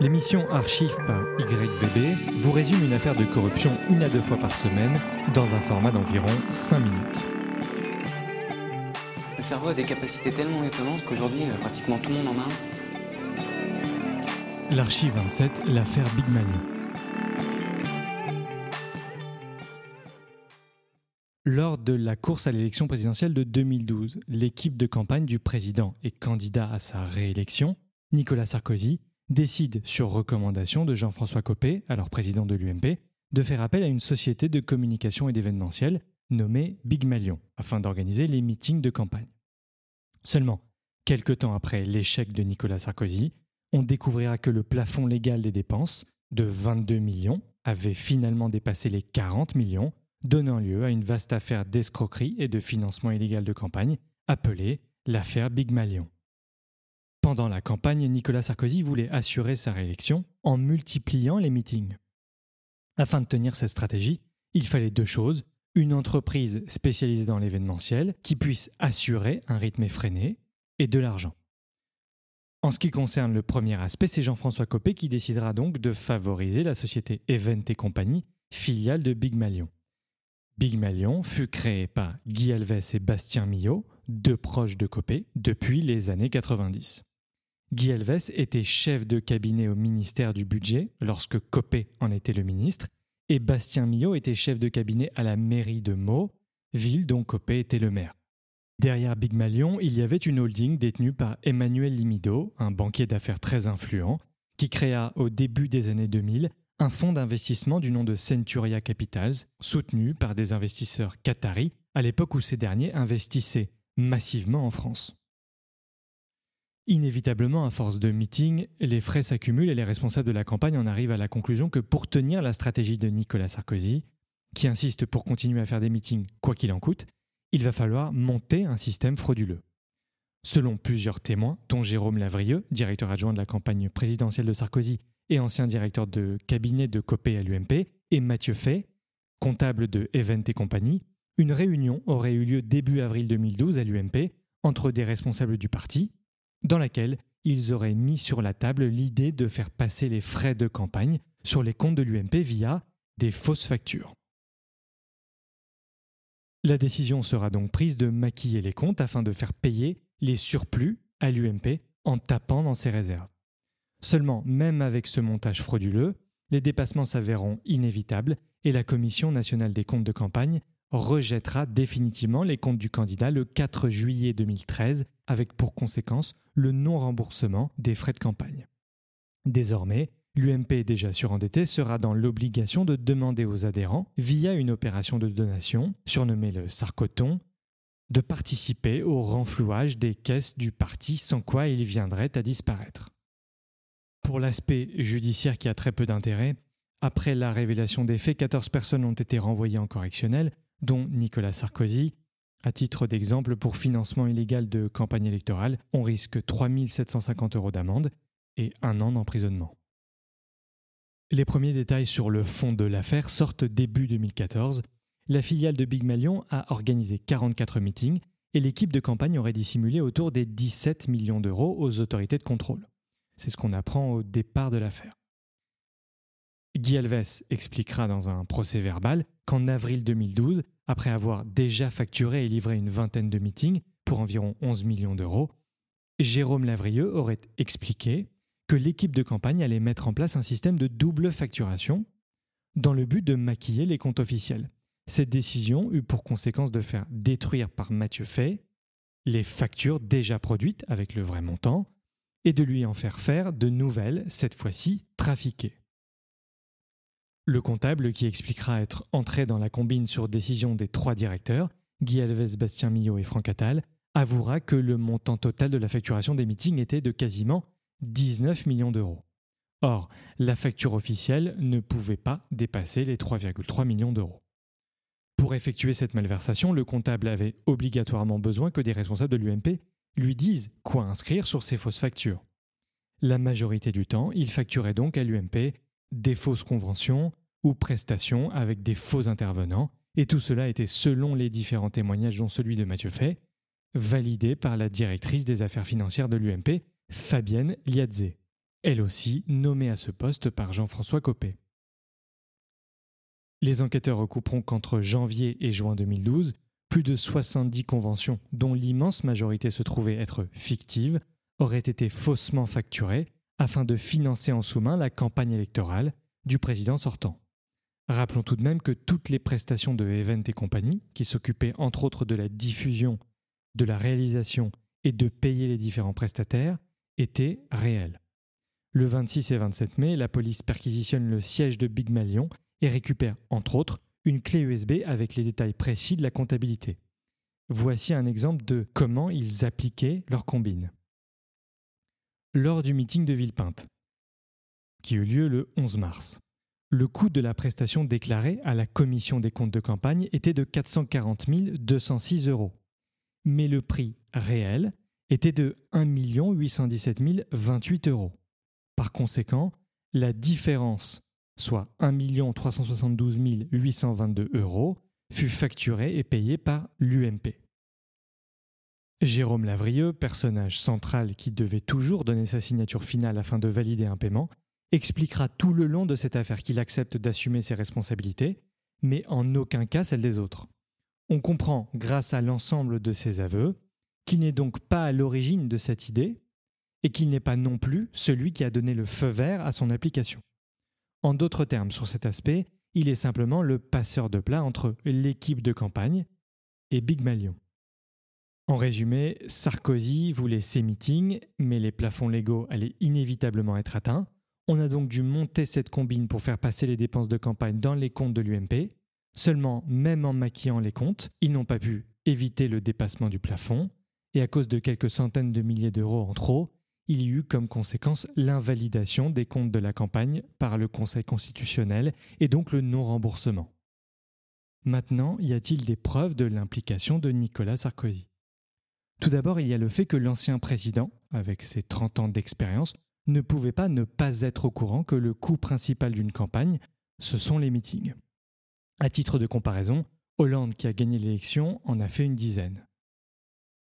L'émission Archive par YBB vous résume une affaire de corruption une à deux fois par semaine dans un format d'environ 5 minutes. Le cerveau a des capacités tellement étonnantes qu'aujourd'hui, euh, pratiquement tout le monde en a un. L'Archive 27, l'affaire Big Manu. Lors de la course à l'élection présidentielle de 2012, l'équipe de campagne du président et candidat à sa réélection, Nicolas Sarkozy, décide, sur recommandation de Jean-François Copé, alors président de l'UMP, de faire appel à une société de communication et d'événementiel nommée Big Malion, afin d'organiser les meetings de campagne. Seulement, quelques temps après l'échec de Nicolas Sarkozy, on découvrira que le plafond légal des dépenses, de 22 millions, avait finalement dépassé les 40 millions, donnant lieu à une vaste affaire d'escroquerie et de financement illégal de campagne, appelée l'affaire Big Malion. Pendant la campagne, Nicolas Sarkozy voulait assurer sa réélection en multipliant les meetings. Afin de tenir cette stratégie, il fallait deux choses. Une entreprise spécialisée dans l'événementiel qui puisse assurer un rythme effréné et de l'argent. En ce qui concerne le premier aspect, c'est Jean-François Copé qui décidera donc de favoriser la société Event et compagnie, filiale de Big Malion. Big Malion fut créé par Guy Alves et Bastien Millot, deux proches de Copé, depuis les années 90. Guy Alves était chef de cabinet au ministère du Budget lorsque Copé en était le ministre, et Bastien Millot était chef de cabinet à la mairie de Meaux, ville dont Copé était le maire. Derrière Big Malion, il y avait une holding détenue par Emmanuel Limido, un banquier d'affaires très influent, qui créa au début des années 2000 un fonds d'investissement du nom de Centuria Capitals, soutenu par des investisseurs qataris à l'époque où ces derniers investissaient massivement en France. Inévitablement, à force de meetings, les frais s'accumulent et les responsables de la campagne en arrivent à la conclusion que pour tenir la stratégie de Nicolas Sarkozy, qui insiste pour continuer à faire des meetings quoi qu'il en coûte, il va falloir monter un système frauduleux. Selon plusieurs témoins, dont Jérôme Lavrieux, directeur adjoint de la campagne présidentielle de Sarkozy et ancien directeur de cabinet de Copé à l'UMP, et Mathieu Fay, comptable de Event et compagnie, une réunion aurait eu lieu début avril 2012 à l'UMP entre des responsables du parti, dans laquelle ils auraient mis sur la table l'idée de faire passer les frais de campagne sur les comptes de l'UMP via des fausses factures. La décision sera donc prise de maquiller les comptes afin de faire payer les surplus à l'UMP en tapant dans ses réserves. Seulement, même avec ce montage frauduleux, les dépassements s'avéreront inévitables et la Commission nationale des comptes de campagne rejettera définitivement les comptes du candidat le 4 juillet 2013 avec pour conséquence le non-remboursement des frais de campagne. Désormais, l'UMP déjà surendetté sera dans l'obligation de demander aux adhérents, via une opération de donation, surnommée le Sarcoton, de participer au renflouage des caisses du parti sans quoi il viendrait à disparaître. Pour l'aspect judiciaire qui a très peu d'intérêt, après la révélation des faits, 14 personnes ont été renvoyées en correctionnel, dont Nicolas Sarkozy, à titre d'exemple, pour financement illégal de campagne électorale, on risque 3 750 euros d'amende et un an d'emprisonnement. Les premiers détails sur le fond de l'affaire sortent début 2014. La filiale de Big Malion a organisé 44 meetings et l'équipe de campagne aurait dissimulé autour des 17 millions d'euros aux autorités de contrôle. C'est ce qu'on apprend au départ de l'affaire. Guy Alves expliquera dans un procès verbal qu'en avril 2012, après avoir déjà facturé et livré une vingtaine de meetings pour environ 11 millions d'euros, Jérôme Lavrieux aurait expliqué que l'équipe de campagne allait mettre en place un système de double facturation dans le but de maquiller les comptes officiels. Cette décision eut pour conséquence de faire détruire par Mathieu Fay les factures déjà produites avec le vrai montant et de lui en faire faire de nouvelles, cette fois-ci trafiquées. Le comptable, qui expliquera être entré dans la combine sur décision des trois directeurs, Guy Alves, Bastien Millot et Franck Attal, avouera que le montant total de la facturation des meetings était de quasiment 19 millions d'euros. Or, la facture officielle ne pouvait pas dépasser les 3,3 millions d'euros. Pour effectuer cette malversation, le comptable avait obligatoirement besoin que des responsables de l'UMP lui disent quoi inscrire sur ces fausses factures. La majorité du temps, il facturait donc à l'UMP des fausses conventions ou prestations avec des faux intervenants, et tout cela était, selon les différents témoignages dont celui de Mathieu Fay, validé par la directrice des affaires financières de l'UMP, Fabienne Liadze. elle aussi nommée à ce poste par Jean-François Copé. Les enquêteurs recouperont qu'entre janvier et juin 2012, plus de 70 conventions, dont l'immense majorité se trouvait être fictives, auraient été faussement facturées afin de financer en sous-main la campagne électorale du président sortant. Rappelons tout de même que toutes les prestations de Event et compagnie, qui s'occupaient entre autres de la diffusion, de la réalisation et de payer les différents prestataires, étaient réelles. Le 26 et 27 mai, la police perquisitionne le siège de Big Malion et récupère, entre autres, une clé USB avec les détails précis de la comptabilité. Voici un exemple de comment ils appliquaient leur combine. Lors du meeting de Villepinte, qui eut lieu le 11 mars, le coût de la prestation déclarée à la commission des comptes de campagne était de 440 206 euros, mais le prix réel était de 1 817 028 euros. Par conséquent, la différence, soit 1 372 822 euros, fut facturée et payée par l'UMP. Jérôme Lavrieux, personnage central qui devait toujours donner sa signature finale afin de valider un paiement, expliquera tout le long de cette affaire qu'il accepte d'assumer ses responsabilités, mais en aucun cas celles des autres. On comprend, grâce à l'ensemble de ses aveux, qu'il n'est donc pas à l'origine de cette idée et qu'il n'est pas non plus celui qui a donné le feu vert à son application. En d'autres termes, sur cet aspect, il est simplement le passeur de plat entre l'équipe de campagne et Big Malion. En résumé, Sarkozy voulait ses meetings, mais les plafonds légaux allaient inévitablement être atteints, on a donc dû monter cette combine pour faire passer les dépenses de campagne dans les comptes de l'UMP. Seulement, même en maquillant les comptes, ils n'ont pas pu éviter le dépassement du plafond, et à cause de quelques centaines de milliers d'euros en trop, il y eut comme conséquence l'invalidation des comptes de la campagne par le Conseil constitutionnel et donc le non-remboursement. Maintenant, y a-t-il des preuves de l'implication de Nicolas Sarkozy? Tout d'abord, il y a le fait que l'ancien président, avec ses 30 ans d'expérience, ne pouvait pas ne pas être au courant que le coût principal d'une campagne, ce sont les meetings. À titre de comparaison, Hollande, qui a gagné l'élection, en a fait une dizaine.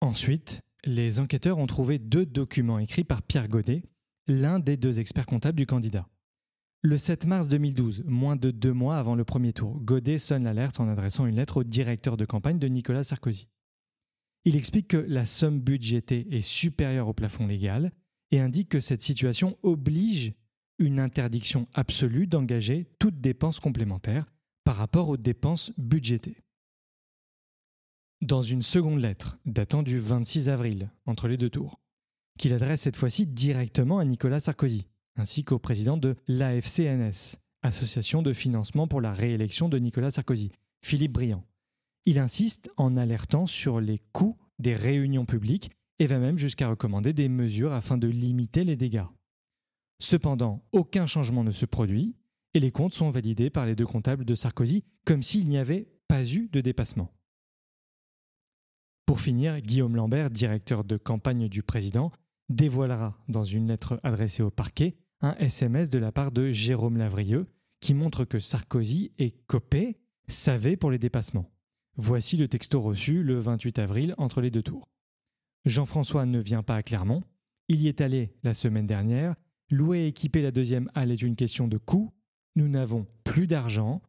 Ensuite, les enquêteurs ont trouvé deux documents écrits par Pierre Godet, l'un des deux experts comptables du candidat. Le 7 mars 2012, moins de deux mois avant le premier tour, Godet sonne l'alerte en adressant une lettre au directeur de campagne de Nicolas Sarkozy. Il explique que la somme budgétée est supérieure au plafond légal et indique que cette situation oblige une interdiction absolue d'engager toute dépense complémentaire par rapport aux dépenses budgétées. Dans une seconde lettre, datant du 26 avril, entre les deux tours, qu'il adresse cette fois-ci directement à Nicolas Sarkozy, ainsi qu'au président de l'AFCNS, Association de financement pour la réélection de Nicolas Sarkozy, Philippe Briand. Il insiste en alertant sur les coûts des réunions publiques et va même jusqu'à recommander des mesures afin de limiter les dégâts. Cependant, aucun changement ne se produit et les comptes sont validés par les deux comptables de Sarkozy comme s'il n'y avait pas eu de dépassement. Pour finir, Guillaume Lambert, directeur de campagne du président, dévoilera dans une lettre adressée au parquet un SMS de la part de Jérôme Lavrieux qui montre que Sarkozy et Copé savaient pour les dépassements. Voici le texto reçu le 28 avril entre les deux tours. Jean-François ne vient pas à Clermont. Il y est allé la semaine dernière. Louer et équiper la deuxième halle est une question de coût. Nous n'avons plus d'argent.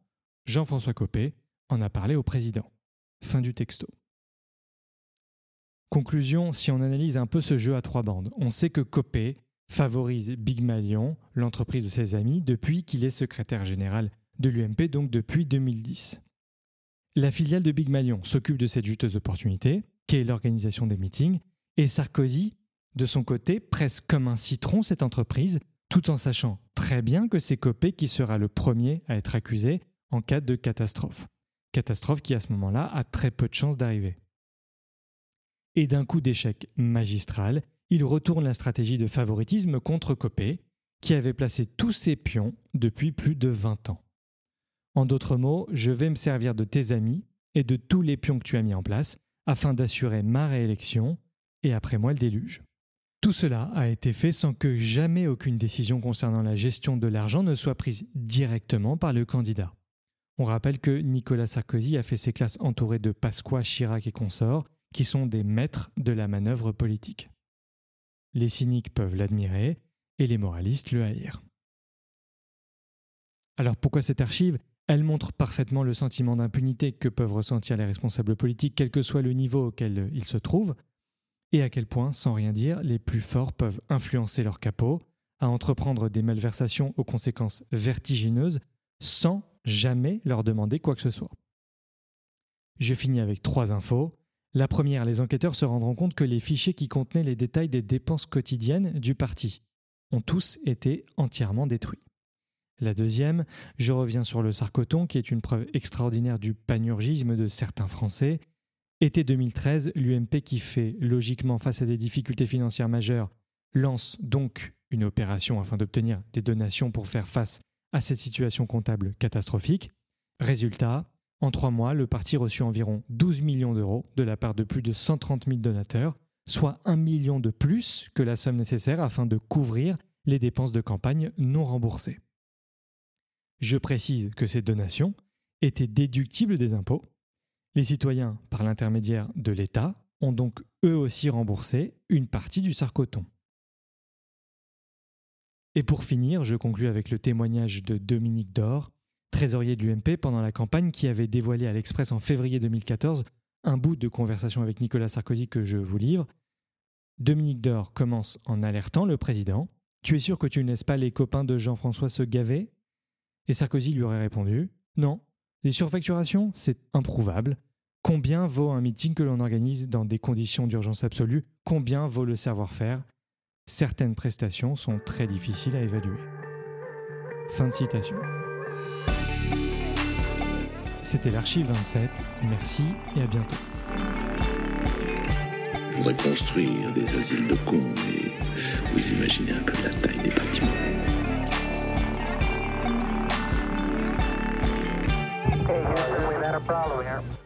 Jean-François Copé en a parlé au président. Fin du texto. Conclusion, si on analyse un peu ce jeu à trois bandes, on sait que Copé favorise Big Malion, l'entreprise de ses amis, depuis qu'il est secrétaire général de l'UMP, donc depuis 2010. La filiale de Big Malion s'occupe de cette juteuse opportunité, qu'est l'organisation des meetings, et Sarkozy, de son côté, presse comme un citron cette entreprise, tout en sachant très bien que c'est Copé qui sera le premier à être accusé en cas de catastrophe. Catastrophe qui à ce moment-là a très peu de chances d'arriver. Et d'un coup d'échec magistral, il retourne la stratégie de favoritisme contre Copé, qui avait placé tous ses pions depuis plus de 20 ans. En d'autres mots, je vais me servir de tes amis et de tous les pions que tu as mis en place afin d'assurer ma réélection et après moi le déluge. Tout cela a été fait sans que jamais aucune décision concernant la gestion de l'argent ne soit prise directement par le candidat. On rappelle que Nicolas Sarkozy a fait ses classes entourées de Pasqua, Chirac et consorts, qui sont des maîtres de la manœuvre politique. Les cyniques peuvent l'admirer, et les moralistes le haïrent. Alors pourquoi cette archive? Elle montre parfaitement le sentiment d'impunité que peuvent ressentir les responsables politiques, quel que soit le niveau auquel ils se trouvent, et à quel point, sans rien dire, les plus forts peuvent influencer leur capot, à entreprendre des malversations aux conséquences vertigineuses, sans jamais leur demander quoi que ce soit. Je finis avec trois infos. La première, les enquêteurs se rendront compte que les fichiers qui contenaient les détails des dépenses quotidiennes du parti ont tous été entièrement détruits. La deuxième, je reviens sur le sarcoton, qui est une preuve extraordinaire du panurgisme de certains Français. Été 2013, l'UMP, qui fait logiquement face à des difficultés financières majeures, lance donc une opération afin d'obtenir des donations pour faire face à cette situation comptable catastrophique. Résultat, en trois mois, le parti reçut environ 12 millions d'euros de la part de plus de 130 000 donateurs, soit un million de plus que la somme nécessaire afin de couvrir les dépenses de campagne non remboursées. Je précise que ces donations étaient déductibles des impôts. Les citoyens, par l'intermédiaire de l'État, ont donc eux aussi remboursé une partie du sarcoton. Et pour finir, je conclus avec le témoignage de Dominique Dor, trésorier de l'UMP pendant la campagne, qui avait dévoilé à l'Express en février 2014 un bout de conversation avec Nicolas Sarkozy que je vous livre. Dominique Dor commence en alertant le président. Tu es sûr que tu ne laisses pas les copains de Jean-François se gaver Et Sarkozy lui aurait répondu Non, les surfacturations, c'est improuvable. Combien vaut un meeting que l'on organise dans des conditions d'urgence absolue? Combien vaut le savoir-faire? Certaines prestations sont très difficiles à évaluer. Fin de citation. C'était l'archive 27. Merci et à bientôt. Je voudrais construire des asiles de cons vous imaginez un peu la taille des bâtiments. problem here.